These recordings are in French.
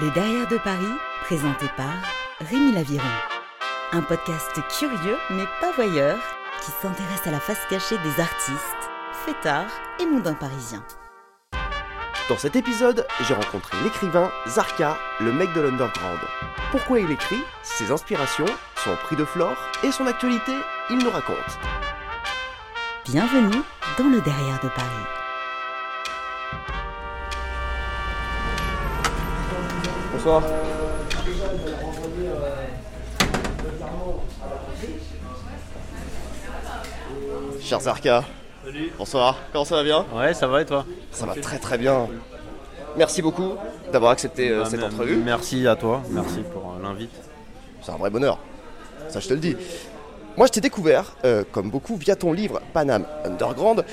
Le Derrière de Paris, présenté par Rémi Laviron. Un podcast curieux mais pas voyeur qui s'intéresse à la face cachée des artistes, fêtards et mondains parisiens. Dans cet épisode, j'ai rencontré l'écrivain Zarka, le mec de l'underground. Pourquoi il écrit, ses inspirations, son prix de flore et son actualité, il nous raconte. Bienvenue dans le Derrière de Paris. Bonsoir. Cher Zarka. Salut. Bonsoir. Comment ça va bien? Ouais, ça va et toi? Ça va très très bien. Merci beaucoup d'avoir accepté euh, Bah, cette entrevue. Merci à toi, merci pour euh, l'invite. C'est un vrai bonheur. Ça, je te le dis. Moi, je t'ai découvert, euh, comme beaucoup, via ton livre Paname Underground.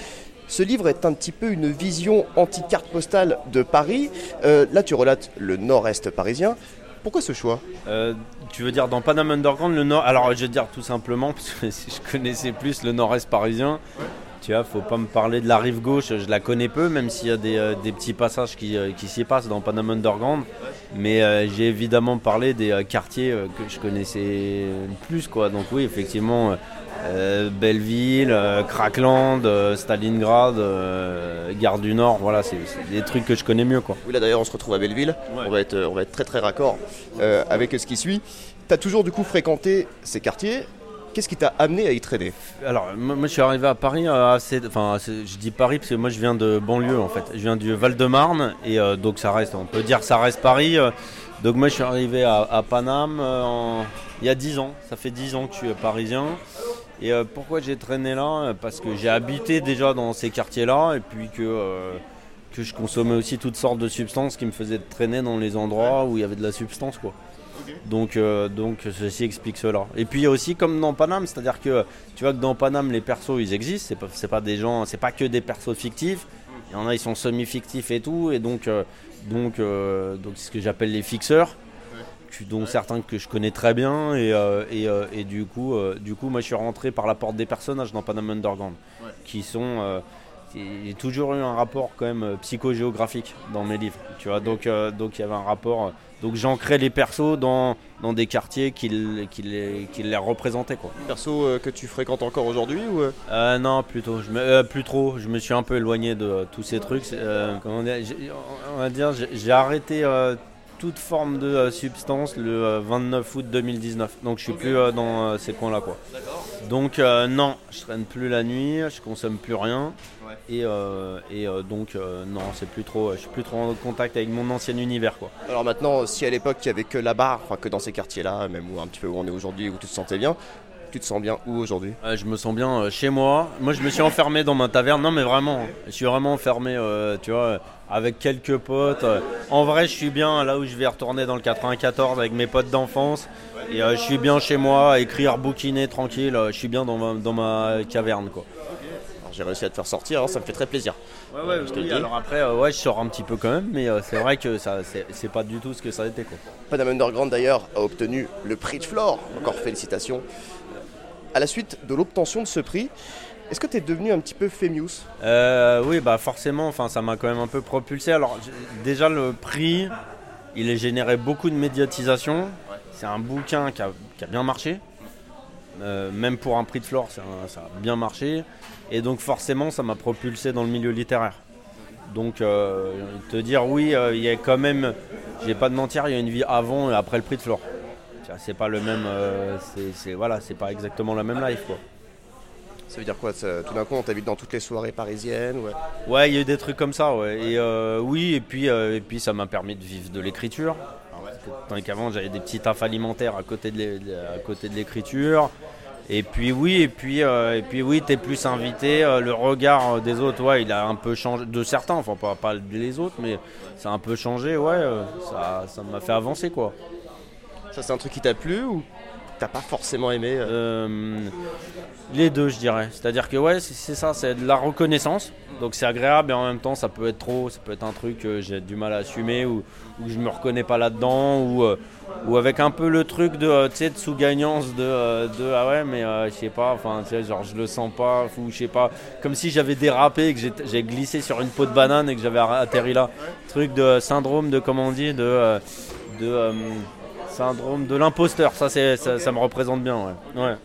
Ce livre est un petit peu une vision anti-carte postale de Paris. Euh, là, tu relates le nord-est parisien. Pourquoi ce choix Euh, tu veux dire dans Panama Underground, le nord. Alors, je vais dire tout simplement, parce que je connaissais plus le nord-est parisien, tu vois, faut pas me parler de la rive gauche, je la connais peu, même s'il y a des, euh, des petits passages qui, euh, qui s'y passent dans Panama Underground. Mais euh, j'ai évidemment parlé des quartiers que je connaissais plus, quoi. Donc, oui, effectivement. euh, Belleville, euh, Crackland, euh, Stalingrad, Gare du Nord, voilà, c'est des trucs que je connais mieux quoi. Oui, là d'ailleurs, on se retrouve à Belleville. Ouais. On, va être, on va être très très raccord avec ce qui suit. Tu as toujours du coup fréquenté ces quartiers. Qu'est-ce qui t'a amené à y traîner Alors, moi, je suis arrivé à Paris euh. Enfin, je dis Paris parce que moi je viens de banlieue en fait. Je viens du Val-de-Marne et euh, donc ça reste, on peut dire ça reste Paris. euh. donc, moi je suis arrivé à, à Paname il y a 10 ans. Ça fait 10 ans que je suis parisien. Et pourquoi j'ai traîné là? Parce que j'ai habité déjà dans ces quartiers-là et puis que. que je consommais aussi toutes sortes de substances qui me faisaient traîner dans les endroits où il y avait de la substance quoi. Donc, euh, donc ceci explique cela. Et puis il y a aussi comme dans Paname, c'est-à-dire que tu vois que dans Paname les persos ils existent, c'est pas, c'est pas des gens, c'est pas que des persos fictifs. Il y en a ils sont semi-fictifs et tout, et donc euh, donc euh, donc c'est ce que j'appelle les fixeurs. Dont certains que je connais très bien et, et, et du coup du coup moi je suis rentré par la porte des personnages dans Panama Underground qui sont j'ai toujours eu un rapport quand même euh, psychogéographique dans mes livres tu vois donc euh, donc il y avait un rapport euh, donc j'ancrais les persos dans, dans des quartiers qui, qui les, qui les représentaient quoi. Perso euh, que tu fréquentes encore aujourd'hui ou euh, non, plutôt. Je me, euh, plus trop. Je me suis un peu éloigné de tous ces trucs. Comment on va dire, j'ai arrêté toute forme de euh, substance le euh, 29 août 2019. Donc je suis plus euh, dans euh, ces coins-là, quoi. Donc non, je traîne plus la nuit, je consomme plus rien. Ouais. Et, et donc non, c'est plus trop. Je suis plus trop en contact avec mon ancien univers, quoi. Alors maintenant, si à l'époque il y avait que là-bas, enfin que dans ces quartiers-là, même où un petit peu où on est aujourd'hui, où tu te sentais bien, tu te sens bien où aujourd'hui? Ouais, je me sens bien euh, chez moi. Moi, je me suis enfermé dans ma taverne. Non, mais vraiment, je suis vraiment enfermé, euh, tu vois, euh, avec quelques potes. Euh, En vrai, je suis bien là où je vais retourner dans le 94 avec mes potes d'enfance. Et euh, je suis bien chez moi, écrire, bouquiner, tranquille. Euh, Je suis bien dans ma, dans ma caverne, quoi. J'ai réussi à te faire sortir, hein, ça me fait très plaisir. Ouais, ouais, je te le dis. Alors après, euh, ouais, je sors un petit peu quand même, mais euh, c'est vrai que ça, c'est pas du tout ce que ça a été, quoi. Panama Underground d'ailleurs a obtenu le prix de Flore. Encore félicitations. À la suite de l'obtention de ce prix, est-ce que tu es devenu un petit peu famous Euh, oui, bah forcément, enfin, ça m'a quand même un peu propulsé. Alors, déjà, le prix, il a généré beaucoup de médiatisation. C'est un bouquin qui a, bien marché. Euh, même pour un prix de flore, ça, a bien marché. Et donc, forcément, ça m'a propulsé dans le milieu littéraire. Donc, euh, te dire, oui, euh, il y a quand même, je vais pas de mentir, il y a une vie avant et après le prix de flore. C'est pas le même, euh, c'est- voilà, c'est pas exactement la même life, quoi. Ça veut dire quoi ça- Tout d'un coup, on t'invite dans toutes les soirées parisiennes ouais. Ouais, il y a eu des trucs comme ça, ouais. Et euh, oui, et puis, euh, et puis ça m'a permis de vivre de l'écriture. Que, Tandis qu'avant, j'avais des petits tafs alimentaires à côté de l'écriture. Et puis oui, et puis, euh, et puis oui, t'es plus invité. euh, le regard des autres, ouais, il a un peu changé. De certains, enfin pas, pas les autres, mais ça a un peu changé, ouais. euh, ça ça m'a fait avancer, quoi. Ça, c'est un truc qui t'a plu ou t'as pas forcément aimé euh Euh, les deux, je dirais. C'est-à-dire que ouais, c'est ça, c'est de la reconnaissance. Donc c'est agréable et en même temps, ça peut être trop. Ça peut être un truc que j'ai du mal à assumer ou, ou je me reconnais pas là-dedans ou, euh, ou avec un peu le truc de, sous-gagnance de, ah ouais, mais je sais pas, enfin, genre je le sens pas, ou je sais pas, comme si j'avais dérapé et que j'ai- glissé sur une peau de banane et que j'avais atterri là. Truc de syndrome de, comment on dit, de. de syndrome de l'imposteur. Ça, ça, ça me représente bien. Ouais. Ouais.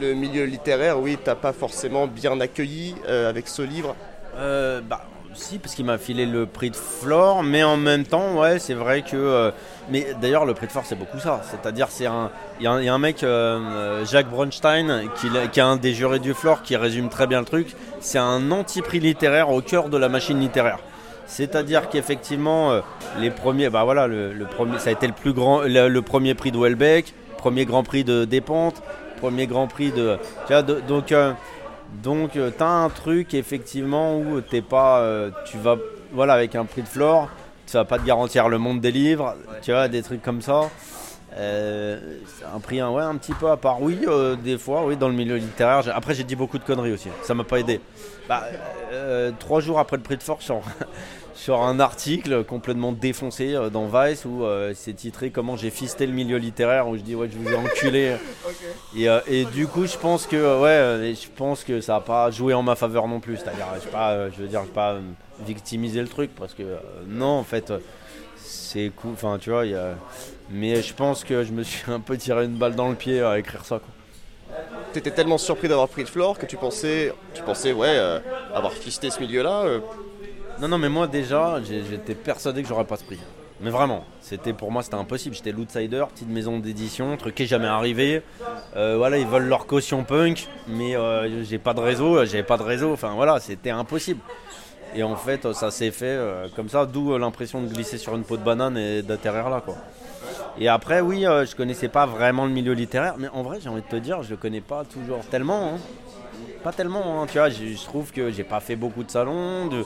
Le milieu littéraire, oui, t'as pas forcément bien accueilli euh, avec ce livre. Euh, bah, si, parce qu'il m'a filé le prix de Flore, mais en même temps, ouais, c'est vrai que. euh, mais d'ailleurs, le prix de Flore, c'est beaucoup ça. C'est-à-dire, c'est un. Il y, a un- il y a un mec, euh, Jacques Bronstein, qui est un des jurés du Flore, qui résume très bien le truc. C'est un anti-prix littéraire au cœur de la machine littéraire. C'est-à-dire qu'effectivement, euh, les premiers, bah voilà, le, premier, ça a été le plus grand, le, premier prix de Welbeck, premier Grand Prix de Despentes, premier Grand Prix de, tu vois, donc, euh, donc euh, t'as un truc effectivement où t'es pas, tu vas, voilà, avec un prix de Flore, ça va pas te garantir le monde des livres, tu vois, des trucs comme ça. Un prix un, ouais, un petit peu à part. Oui, des fois, oui, dans le milieu littéraire. Après, j'ai dit beaucoup de conneries aussi. Ça m'a pas aidé. Bah, trois jours après le prix de force, sur, un article complètement défoncé euh, dans Vice où euh, c'est titré Comment j'ai fisté le milieu littéraire. Où je dis, ouais, je vous ai enculé. et, euh, et du coup, je pense que, ouais, je pense que ça n'a pas joué en ma faveur non plus. C'est-à-dire, je pas, euh, je veux dire, je vais pas euh, victimiser le truc parce que, euh, non, en fait. c'est cool, enfin tu vois, il y a... mais je pense que je me suis un peu tiré une balle dans le pied à écrire ça. Quoi. T'étais tellement surpris d'avoir pris de Flore que tu pensais, tu pensais, ouais, euh, avoir fisté ce milieu-là. euh, Non, non, mais moi déjà, j'étais persuadé que j'aurais pas ce prix. Mais vraiment, c'était pour moi c'était impossible. J'étais l'outsider, petite maison d'édition, truc qui est jamais arrivé. Euh, voilà, ils veulent leur caution punk, mais euh, j'ai pas de réseau, j'ai pas de réseau. Enfin voilà, c'était impossible. Et en fait, ça s'est fait euh, comme ça, d'où l'impression de glisser sur une peau de banane et d'atterrir là, quoi. Et après, oui, je connaissais pas vraiment le milieu littéraire, mais en vrai, j'ai envie de te dire, je le connais pas toujours tellement. hein. Pas tellement, hein, tu vois. Je trouve que j'ai pas fait beaucoup de salons, de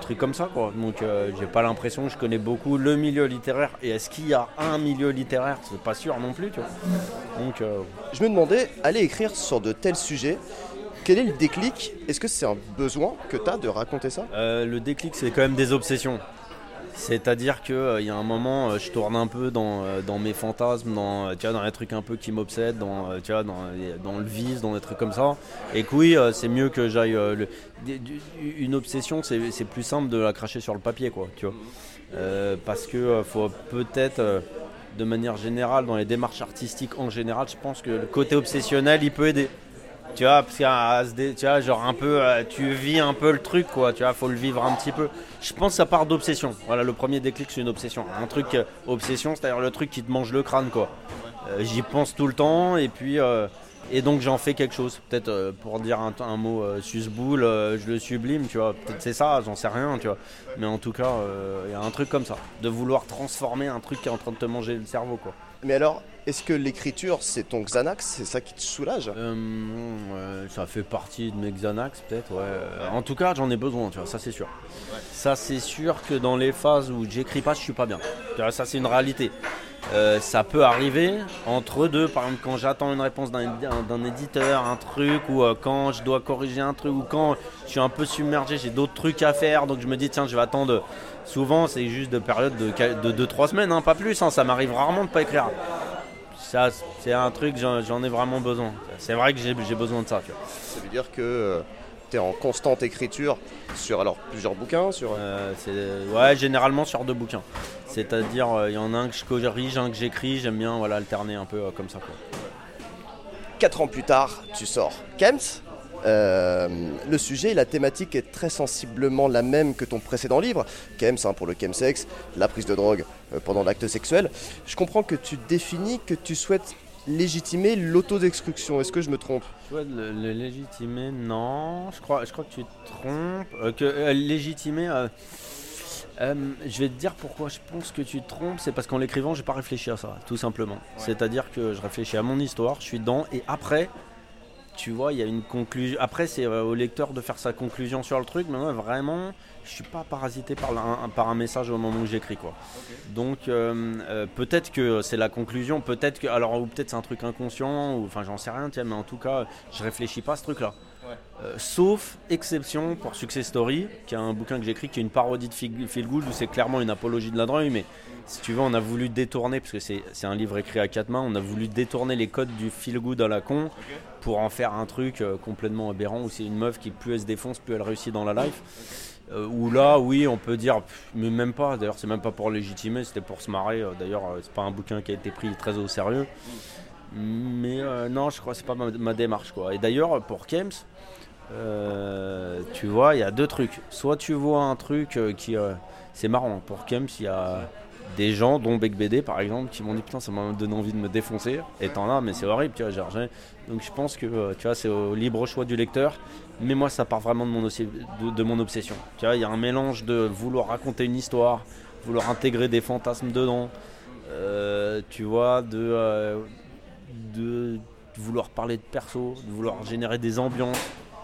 trucs comme ça, quoi. Donc, euh, j'ai pas l'impression que je connais beaucoup le milieu littéraire. Et est-ce qu'il y a un milieu littéraire? C'est pas sûr non plus, tu vois. Donc, euh, Je me demandais, aller écrire sur de tels sujets, quel est le déclic? Est-ce que c'est un besoin que t'as de raconter ça? Euh, le déclic, c'est quand même des obsessions. C'est-à-dire qu'il il y a un moment, euh, je tourne un peu dans, euh, mes fantasmes, dans, euh, tu vois, dans les trucs un peu qui m'obsèdent, dans, euh, dans, le vice, dans des trucs comme ça. Et que oui, euh, c'est mieux que j'aille. euh, une obsession, c'est plus simple de la cracher sur le papier, quoi, tu vois. Euh, parce que euh, faut peut-être, euh, de manière générale, dans les démarches artistiques en général, je pense que le côté obsessionnel, il peut aider. Tu vois, parce qu'à tu vois, genre un peu, euh, tu vis un peu le truc, quoi. Tu vois, faut le vivre un petit peu. Je pense que ça part d'obsession. Voilà, le premier déclic, c'est une obsession. Un truc euh, obsession, c'est-à-dire le truc qui te mange le crâne, quoi. Euh, J'y pense tout le temps, et puis, et donc j'en fais quelque chose. Peut-être pour dire un, un mot susboule, je le sublime, tu vois. Peut-être c'est ça, j'en sais rien, tu vois. Mais en tout cas, il y a un truc comme ça, de vouloir transformer un truc qui est en train de te manger le cerveau, quoi. Mais alors, est-ce que l'écriture, c'est ton Xanax? C'est ça qui te soulage? Euh, ça fait partie de mes Xanax peut-être, ouais. Euh, En tout cas, j'en ai besoin, ça c'est sûr. Ça c'est sûr que dans les phases où j'écris pas, je suis pas bien. Ça c'est une réalité. Euh, ça peut arriver entre deux, par exemple quand j'attends une réponse d'un éditeur, un truc, ou quand je dois corriger un truc, ou quand je suis un peu submergé, j'ai d'autres trucs à faire, donc je me dis tiens je vais attendre. Souvent c'est juste de période de 2-3 semaines, hein, pas plus, hein, ça m'arrive rarement de pas écrire. Ça c'est un truc, j'en j'en ai vraiment besoin. C'est vrai que j'ai besoin de ça. Tu vois. Ça veut dire que tu es en constante écriture sur alors plusieurs bouquins, sur Euh, c'est- ouais, généralement sur deux bouquins. C'est-à-dire, euh, il y en a un que je corrige, un que j'écris. J'aime bien voilà, alterner un peu euh, comme ça. Quoi. Quatre ans plus tard, tu sors Kems. Euh, le sujet, la thématique est très sensiblement la même que ton précédent livre, Kems hein, pour le chemsex, la prise de drogue euh, pendant l'acte sexuel. Je comprends que tu définis que tu souhaites légitimer l'autodestruction. Est-ce que je me trompe? Ouais, le, le légitimer, non. Je crois, je crois que tu te trompes. Euh, que euh, légitimer. euh, euh, je vais te dire pourquoi je pense que tu te trompes, c'est parce qu'en l'écrivant, j'ai pas réfléchi à ça, tout simplement. C'est-à-dire que je réfléchis à mon histoire, je suis dedans, et après, tu vois, il y a une conclusion. Après, c'est euh, au lecteur de faire sa conclusion sur le truc, mais moi, vraiment, je suis pas parasité par, la- un, par un message au moment où j'écris, quoi. Donc, euh, euh, peut-être que c'est la conclusion, peut-être que. Alors, ou peut-être c'est un truc inconscient, ou enfin, j'en sais rien, tiens, mais en tout cas, je réfléchis pas à ce truc-là. Euh, sauf exception pour Success Story, qui est un bouquin que j'écris, qui est une parodie de Feel Good, où c'est clairement une apologie de la drogue, mais si tu veux, on a voulu détourner, parce que c'est un livre écrit à quatre mains, on a voulu détourner les codes du Feel Good à la con pour en faire un truc euh, complètement aberrant, où c'est une meuf qui plus elle se défonce, plus elle réussit dans la life. Euh, où là, oui, on peut dire, mais même pas. D'ailleurs, c'est même pas pour légitimer, c'était pour se marrer. D'ailleurs, c'est pas un bouquin qui a été pris très au sérieux. Mais non, je crois que c'est pas ma, démarche, quoi. Et d'ailleurs, pour Kems, tu vois, il y a deux trucs. Soit tu vois un truc qui, c'est marrant. Pour Kems, il y a des gens, dont Beck BD par exemple, qui m'ont dit putain ça m'a donné envie de me défoncer. Et t'en as, mais c'est horrible, tu vois. Donc je pense que euh, tu vois, c'est au libre choix du lecteur. Mais moi ça part vraiment de mon, obsession. Tu vois, il y a un mélange de vouloir raconter une histoire, vouloir intégrer des fantasmes dedans, euh, tu vois, de, euh, de vouloir parler de perso, de vouloir générer des ambiances.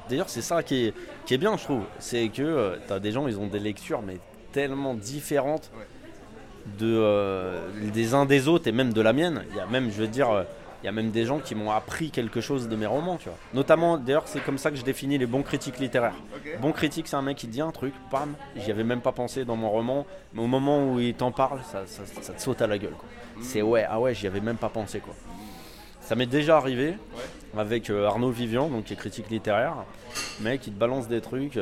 D'ailleurs, c'est ça qui est, qui est bien, je trouve. C'est que tu as des gens, ils ont des lectures, mais tellement différentes de, euh, des uns des autres et même de la mienne. Il y a même, je veux dire, euh, il y a même des gens qui m'ont appris quelque chose de mes romans, tu vois. Notamment, d'ailleurs, c'est comme ça que je définis les bons critiques littéraires. Bon critique, c'est un mec qui dit un truc, pam, j'y avais même pas pensé dans mon roman, mais au moment où il t'en parle, ça, ça, te saute à la gueule. Mmh. C'est ouais, ah ouais, j'y avais même pas pensé, quoi. Ça m'est déjà arrivé avec euh, Arnaud Vivian, donc qui est critique littéraire, mec, qui te balance des trucs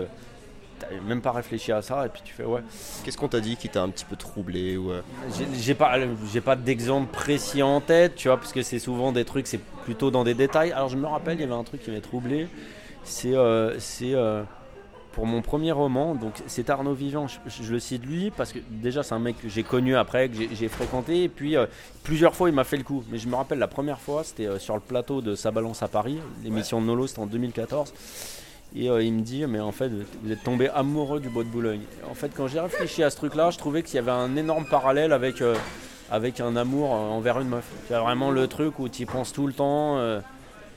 t'avais même pas réfléchi à ça et puis tu fais ouais. Qu'est-ce qu'on t'a dit qui t'a un petit peu troublé ou euh? J'ai pas, j'ai pas d'exemple précis en tête, tu vois, parce que c'est souvent des trucs, c'est plutôt dans des détails. Alors je me rappelle, il y avait un truc qui m'a troublé. C'est, euh, c'est euh, pour mon premier roman, donc c'est Arnaud Vivant. Je, le cite lui parce que déjà c'est un mec que j'ai connu après, que j'ai fréquenté, et puis plusieurs fois il m'a fait le coup. Mais je me rappelle la première fois, c'était sur le plateau de Sa Balance à Paris, l'émission de Nolo, c'était en 2014. Et euh, il me dit, mais en fait, vous êtes tombé amoureux du bois de Boulogne. En fait, quand j'ai réfléchi à ce truc-là, je trouvais qu'il y avait un énorme parallèle avec, euh, avec un amour euh, envers une meuf. C'est vraiment le truc où tu y penses tout le temps.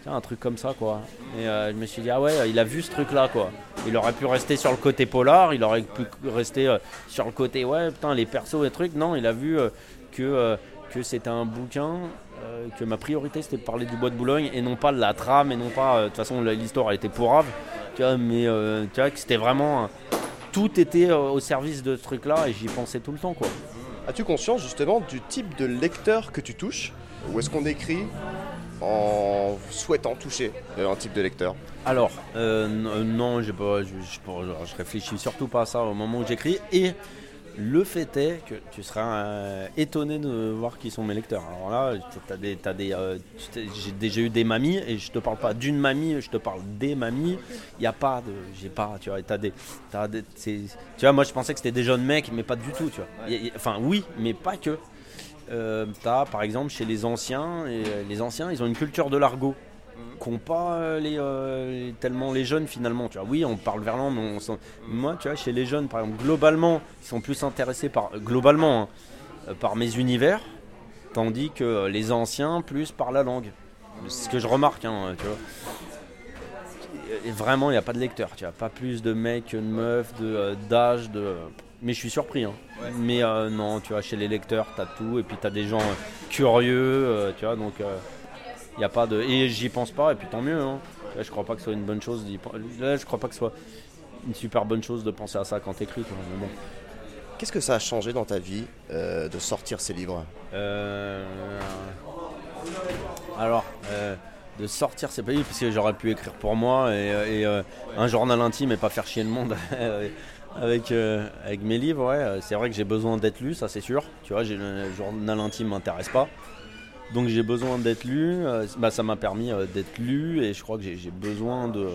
un truc comme ça, quoi. Et je me suis dit, ah ouais, il a vu ce truc-là, quoi. Il aurait pu rester sur le côté polar, il aurait pu rester sur le côté, ouais, putain, les persos et trucs. Non, il a vu que, que c'était un bouquin que ma priorité c'était de parler du bois de Boulogne et non pas de la trame et non pas de toute façon l'histoire a été pourrave mais euh, tu vois que c'était vraiment. Tout était euh, au service de ce truc-là et j'y pensais tout le temps, quoi. As-tu conscience justement du type de lecteur que tu touches? Ou est-ce qu'on écrit en souhaitant toucher un type de lecteur Alors, euh, non, je, je, je, réfléchis surtout pas à ça au moment où j'écris. Et le fait est que tu seras euh, étonné de voir qui sont mes lecteurs. Alors là, as des, des, euh, j'ai déjà eu des mamies et je te parle pas d'une mamie, je te parle des mamies. Il n'y a pas de, j'ai pas, tu vois, as des, tu vois, moi je pensais que c'était des jeunes mecs, mais pas du tout, tu vois. enfin oui, mais pas que. Euh, tu as par exemple chez les anciens, et les anciens, ils ont une culture de l'argot qu'ont pas euh, les, euh, tellement les jeunes finalement. Tu vois, oui, on parle verlan, mais on moi, tu vois, chez les jeunes, par exemple, globalement, ils sont plus intéressés par globalement hein, euh, par mes univers, tandis que les anciens plus par la langue. C'est ce que je remarque, hein, tu vois. Et vraiment, il n'y a pas de lecteur, tu vois, pas plus de mecs de meufs, de d'âge, de. Mais je suis surpris, hein. Mais non, tu vois, chez les lecteurs, tu as tout, et puis tu as des gens curieux, tu vois, donc y a pas de... Et j'y pense pas, et puis tant mieux. Hein. Là, je crois pas que ce soit une bonne chose. Là, je crois pas que ce soit une super bonne chose de penser à ça quand t'écris. Bon. Qu'est-ce que ça a changé dans ta vie euh, de sortir ces livres? Euh, Alors, euh, de sortir ces livres, parce que j'aurais pu écrire pour moi et, un journal intime et pas faire chier le monde avec, avec mes livres. Ouais. C'est vrai que j'ai besoin d'être lu, ça c'est sûr. Tu vois, le journal intime m'intéresse pas. Donc j'ai besoin d'être lu, euh, bah, ça m'a permis euh, d'être lu et je crois que j'ai besoin de,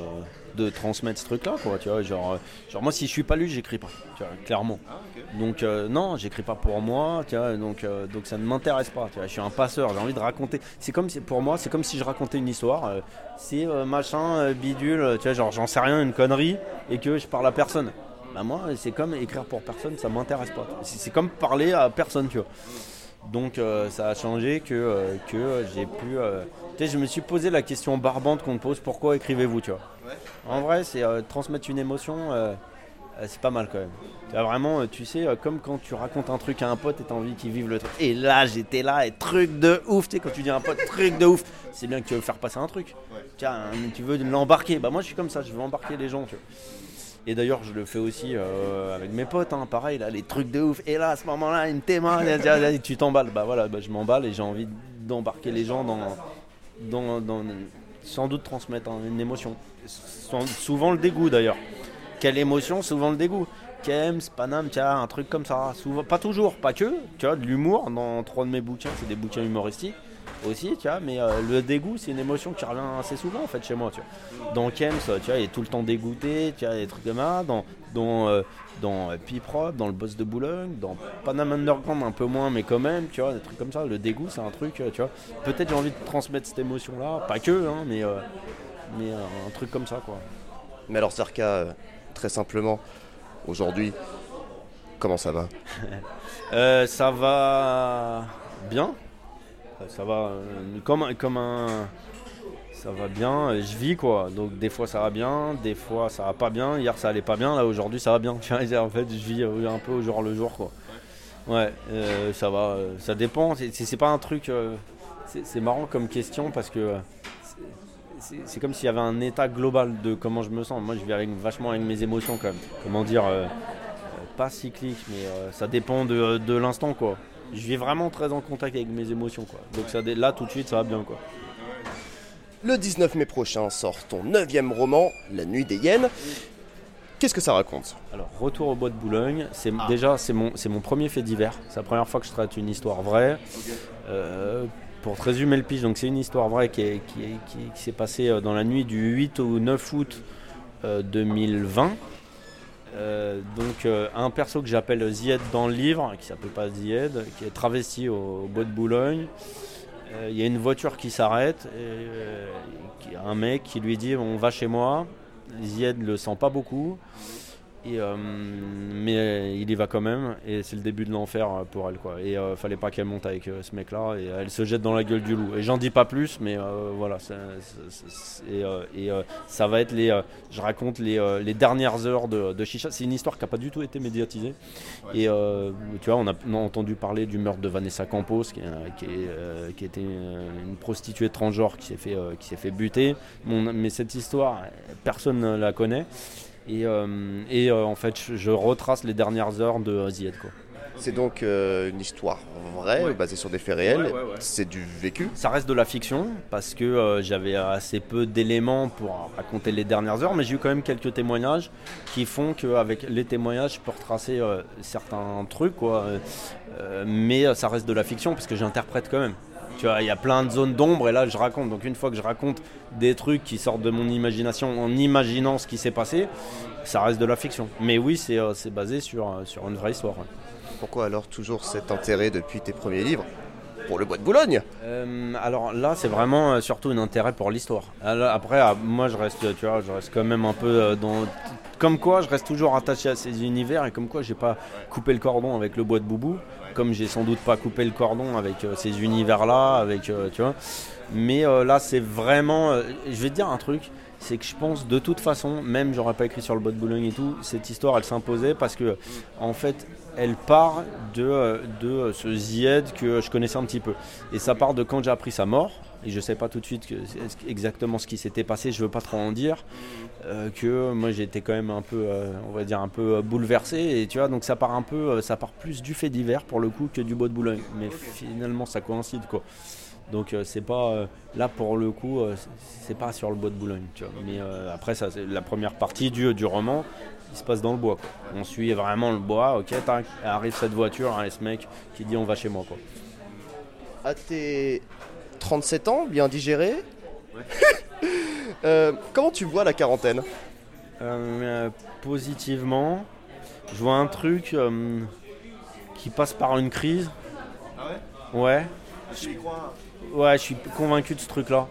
de, transmettre ce truc là quoi, tu vois, genre, euh, genre moi si je suis pas lu j'écris pas, tu vois, clairement. Ah, donc non, j'écris pas pour moi, tu vois, donc, donc ça ne m'intéresse pas, tu vois, je suis un passeur, j'ai envie de raconter, c'est comme si, pour moi c'est comme si je racontais une histoire, c'est machin, bidule, tu vois, genre j'en sais rien, une connerie et que je parle à personne. Bah moi c'est comme écrire pour personne, ça m'intéresse pas, c'est comme parler à personne, tu vois. Donc euh, ça a changé que, euh, que j'ai pu... Euh, tu sais, je me suis posé la question barbante qu'on me pose, pourquoi écrivez-vous, tu vois En vrai, c'est transmettre une émotion, c'est pas mal quand même. Tu vraiment, tu sais, comme quand tu racontes un truc à un pote et t'as envie qu'il vive le truc. Et là, j'étais là, et truc de ouf, tu sais, quand tu dis à un pote, truc de ouf, c'est bien que tu veux faire passer un truc. Tiens, tu veux l'embarquer. Bah moi, je suis comme ça, je veux embarquer les gens, tu vois. Et d'ailleurs, je le fais aussi euh, avec mes potes, hein, pareil, là, les trucs de ouf. Et là, à ce moment-là, une téma, tu t'emballes. Bah voilà, bah, je m'emballe et j'ai envie d'embarquer les gens dans, sans doute transmettre une émotion. Souvent le dégoût d'ailleurs. quelle émotion Souvent le dégoût. Kems, Panam, tu un truc comme ça. Souvent, pas toujours, pas que. Tu vois, de l'humour dans trois de mes bouquins, c'est des bouquins humoristiques aussi, tu vois, mais euh, le dégoût, c'est une émotion qui revient assez souvent en fait chez moi, tu vois. Dans Kems, tu vois, il est tout le temps dégoûté, tu vois, des trucs comme ça. Dans, dans, euh, dans euh, Piprop, dans le boss de Boulogne, dans Panam Underground un peu moins, mais quand même, tu vois, des trucs comme ça. Le dégoût, c'est un truc, tu vois. Peut-être j'ai envie de transmettre cette émotion-là, pas que, hein, mais, mais un truc comme ça, quoi. Mais alors, Zarka, très simplement, aujourd'hui, comment ça va? Ça va bien ça va euh, comme, comme un. Ça va bien, je vis quoi. Donc des fois ça va bien, des fois ça va pas bien. Hier ça allait pas bien, là aujourd'hui ça va bien. en fait, je vis euh, un peu au jour le jour quoi. Ouais, euh, ça va, ça dépend. C'est pas un truc. c'est marrant comme question parce que c'est comme s'il y avait un état global de comment je me sens. Moi je vis vachement avec mes émotions quand même. Comment dire, pas cyclique, mais ça dépend de l'instant quoi je vis vraiment très en contact avec mes émotions. Quoi. Donc ça, là, tout de suite, ça va bien. Quoi. Le 19 mai prochain sort ton neuvième roman, La Nuit des Hyènes. Qu'est-ce que ça raconte Alors, Retour au bois de Boulogne, c'est ah. déjà c'est mon, c'est mon premier fait divers. C'est la première fois que je traite une histoire vraie. Euh, pour te résumer le pitch, donc c'est une histoire vraie qui, qui, qui, s'est passée euh, dans la nuit du 8 au 9 août 2020. Euh, donc euh, un perso que j'appelle Zied dans le livre, qui s'appelle pas Zied, qui est travesti au, bois de Boulogne. Euh, il y a une voiture qui s'arrête, un mec qui lui dit on va chez moi. Zied le sent pas beaucoup. Euh, mais il y va quand même et c'est le début de l'enfer pour elle quoi. Et euh, fallait pas qu'elle monte avec euh, ce mec là et elle se jette dans la gueule du loup. Et j'en dis pas plus mais voilà. et, ça va être les. je raconte les, les, dernières heures de, de Chicha. C'est une histoire qui a pas du tout été médiatisée. Et tu vois on a, entendu parler du meurtre de Vanessa Campos qui, qui, qui était une prostituée transgenre qui s'est fait, qui s'est fait buter. mais cette histoire personne ne la connaît. Et, euh, et euh, en fait, je, retrace les dernières heures de Zied. Quoi. C'est donc euh, une histoire vraie, basée sur des faits réels. c'est du vécu. Ça reste de la fiction parce que j'avais assez peu d'éléments pour raconter les dernières heures, mais j'ai eu quand même quelques témoignages qui font qu'avec les témoignages, je peux retracer certains trucs. Quoi. mais ça reste de la fiction parce que j'interprète quand même. Tu vois, il y a plein de zones d'ombre et là je raconte. Donc une fois que je raconte des trucs qui sortent de mon imagination en imaginant ce qui s'est passé, ça reste de la fiction. Mais oui, c'est euh, basé sur, euh, sur une vraie histoire. Pourquoi alors toujours cet intérêt depuis tes premiers livres pour le bois de Boulogne? Euh, Alors là, c'est vraiment surtout un intérêt pour l'histoire. Après, ah, moi, je reste, tu vois, je reste quand même un peu dans. Comme quoi, je reste toujours attaché à ces univers et comme quoi, j'ai pas coupé le cordon avec le bois de Boubou comme j'ai sans doute pas coupé le cordon avec euh, ces univers-là, avec euh, tu vois. Mais euh, là, c'est vraiment. je vais te dire un truc, c'est que je pense de toute façon, même j'aurais pas écrit sur le bot de Boulogne et tout, cette histoire, elle s'imposait parce que en fait, elle part de, de ce Zied que je connaissais un petit peu. Et ça part de quand j'ai appris sa mort et je sais pas tout de suite exactement ce qui s'était passé, je veux pas trop en dire, euh, que moi j'étais quand même un peu, euh, on va dire un peu euh, bouleversé, et tu vois, donc ça part un peu, ça part plus du fait divers pour le coup que du bois de Boulogne, mais finalement ça coïncide quoi. Donc c'est pas là pour le coup, c'est pas sur le bois de Boulogne. Mais après ça, c'est la première partie du, du roman, il se passe dans le bois. Quoi. On suit vraiment le bois, ok, arrive cette voiture, hein, et ce mec qui dit on va chez moi. Quoi. À tes 37 ans, bien digéré. Euh, comment tu vois la quarantaine? Euh, Positivement. Je vois un truc euh, qui passe par une crise. Ah ouais? Ouais. Ouais, je suis convaincu de ce truc-là.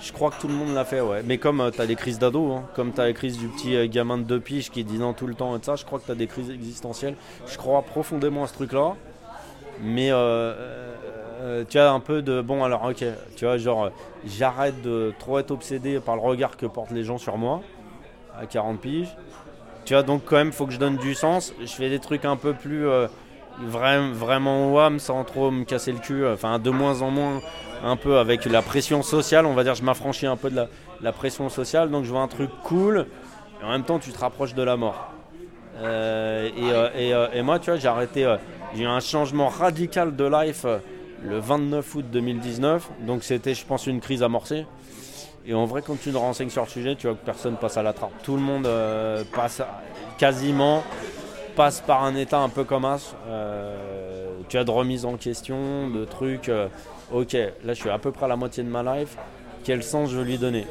Je crois que tout le monde l'a fait, ouais. Mais comme tu as des crises d'ado, hein, comme tu as les crises du petit gamin de deux piges qui dit non tout le temps et ça, je crois que tu as des crises existentielles. Je crois profondément à ce truc-là. Mais euh, tu as un peu de bon alors ok tu vois genre j'arrête de trop être obsédé par le regard que portent les gens sur moi à 40 piges tu vois donc quand même faut que je donne du sens je fais des trucs un peu plus euh, vraiment vraiment sans trop me casser le cul enfin de moins en moins un peu avec la pression sociale on va dire je m'affranchis un peu de la, pression sociale donc je vois un truc cool et en même temps tu te rapproches de la mort euh, et, et, et, moi tu vois j'ai arrêté j'ai eu un changement radical de life le 29 août 2019. Donc c'était, je pense, une crise amorcée. Et en vrai, quand tu te renseignes sur le sujet, tu vois que personne passe à la trappe. Tout le monde euh, passe quasiment passe par un état un peu comme as. Euh, tu as de remise en question, de trucs. euh, ok, là je suis à peu près à la moitié de ma life. Quel sens je veux lui donner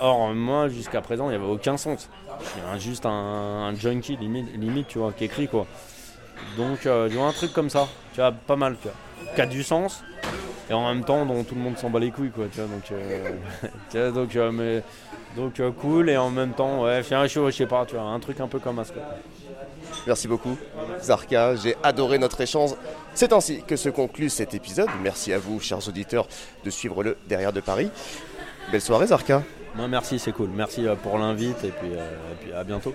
Or, moi, jusqu'à présent, il n'y avait aucun sens. Juste un, un junkie, limite, limite, tu vois, qui écrit quoi. Donc, euh, tu vois, un truc comme ça, tu vois, pas mal, tu vois. Qui a du sens, et en même temps, dont tout le monde s'en bat les couilles, quoi, tu vois. Donc, euh, tu vois, donc, euh, mais, donc euh, cool, et en même temps, ouais, je sais pas, tu vois, un truc un peu comme ça, quoi. Merci beaucoup, Zarka. J'ai adoré notre échange. C'est ainsi que se conclut cet épisode. Merci à vous, chers auditeurs, de suivre le Derrière de Paris. Belle soirée, Zarka. Merci, c'est cool. Merci euh, pour l'invite, et euh, et puis à bientôt.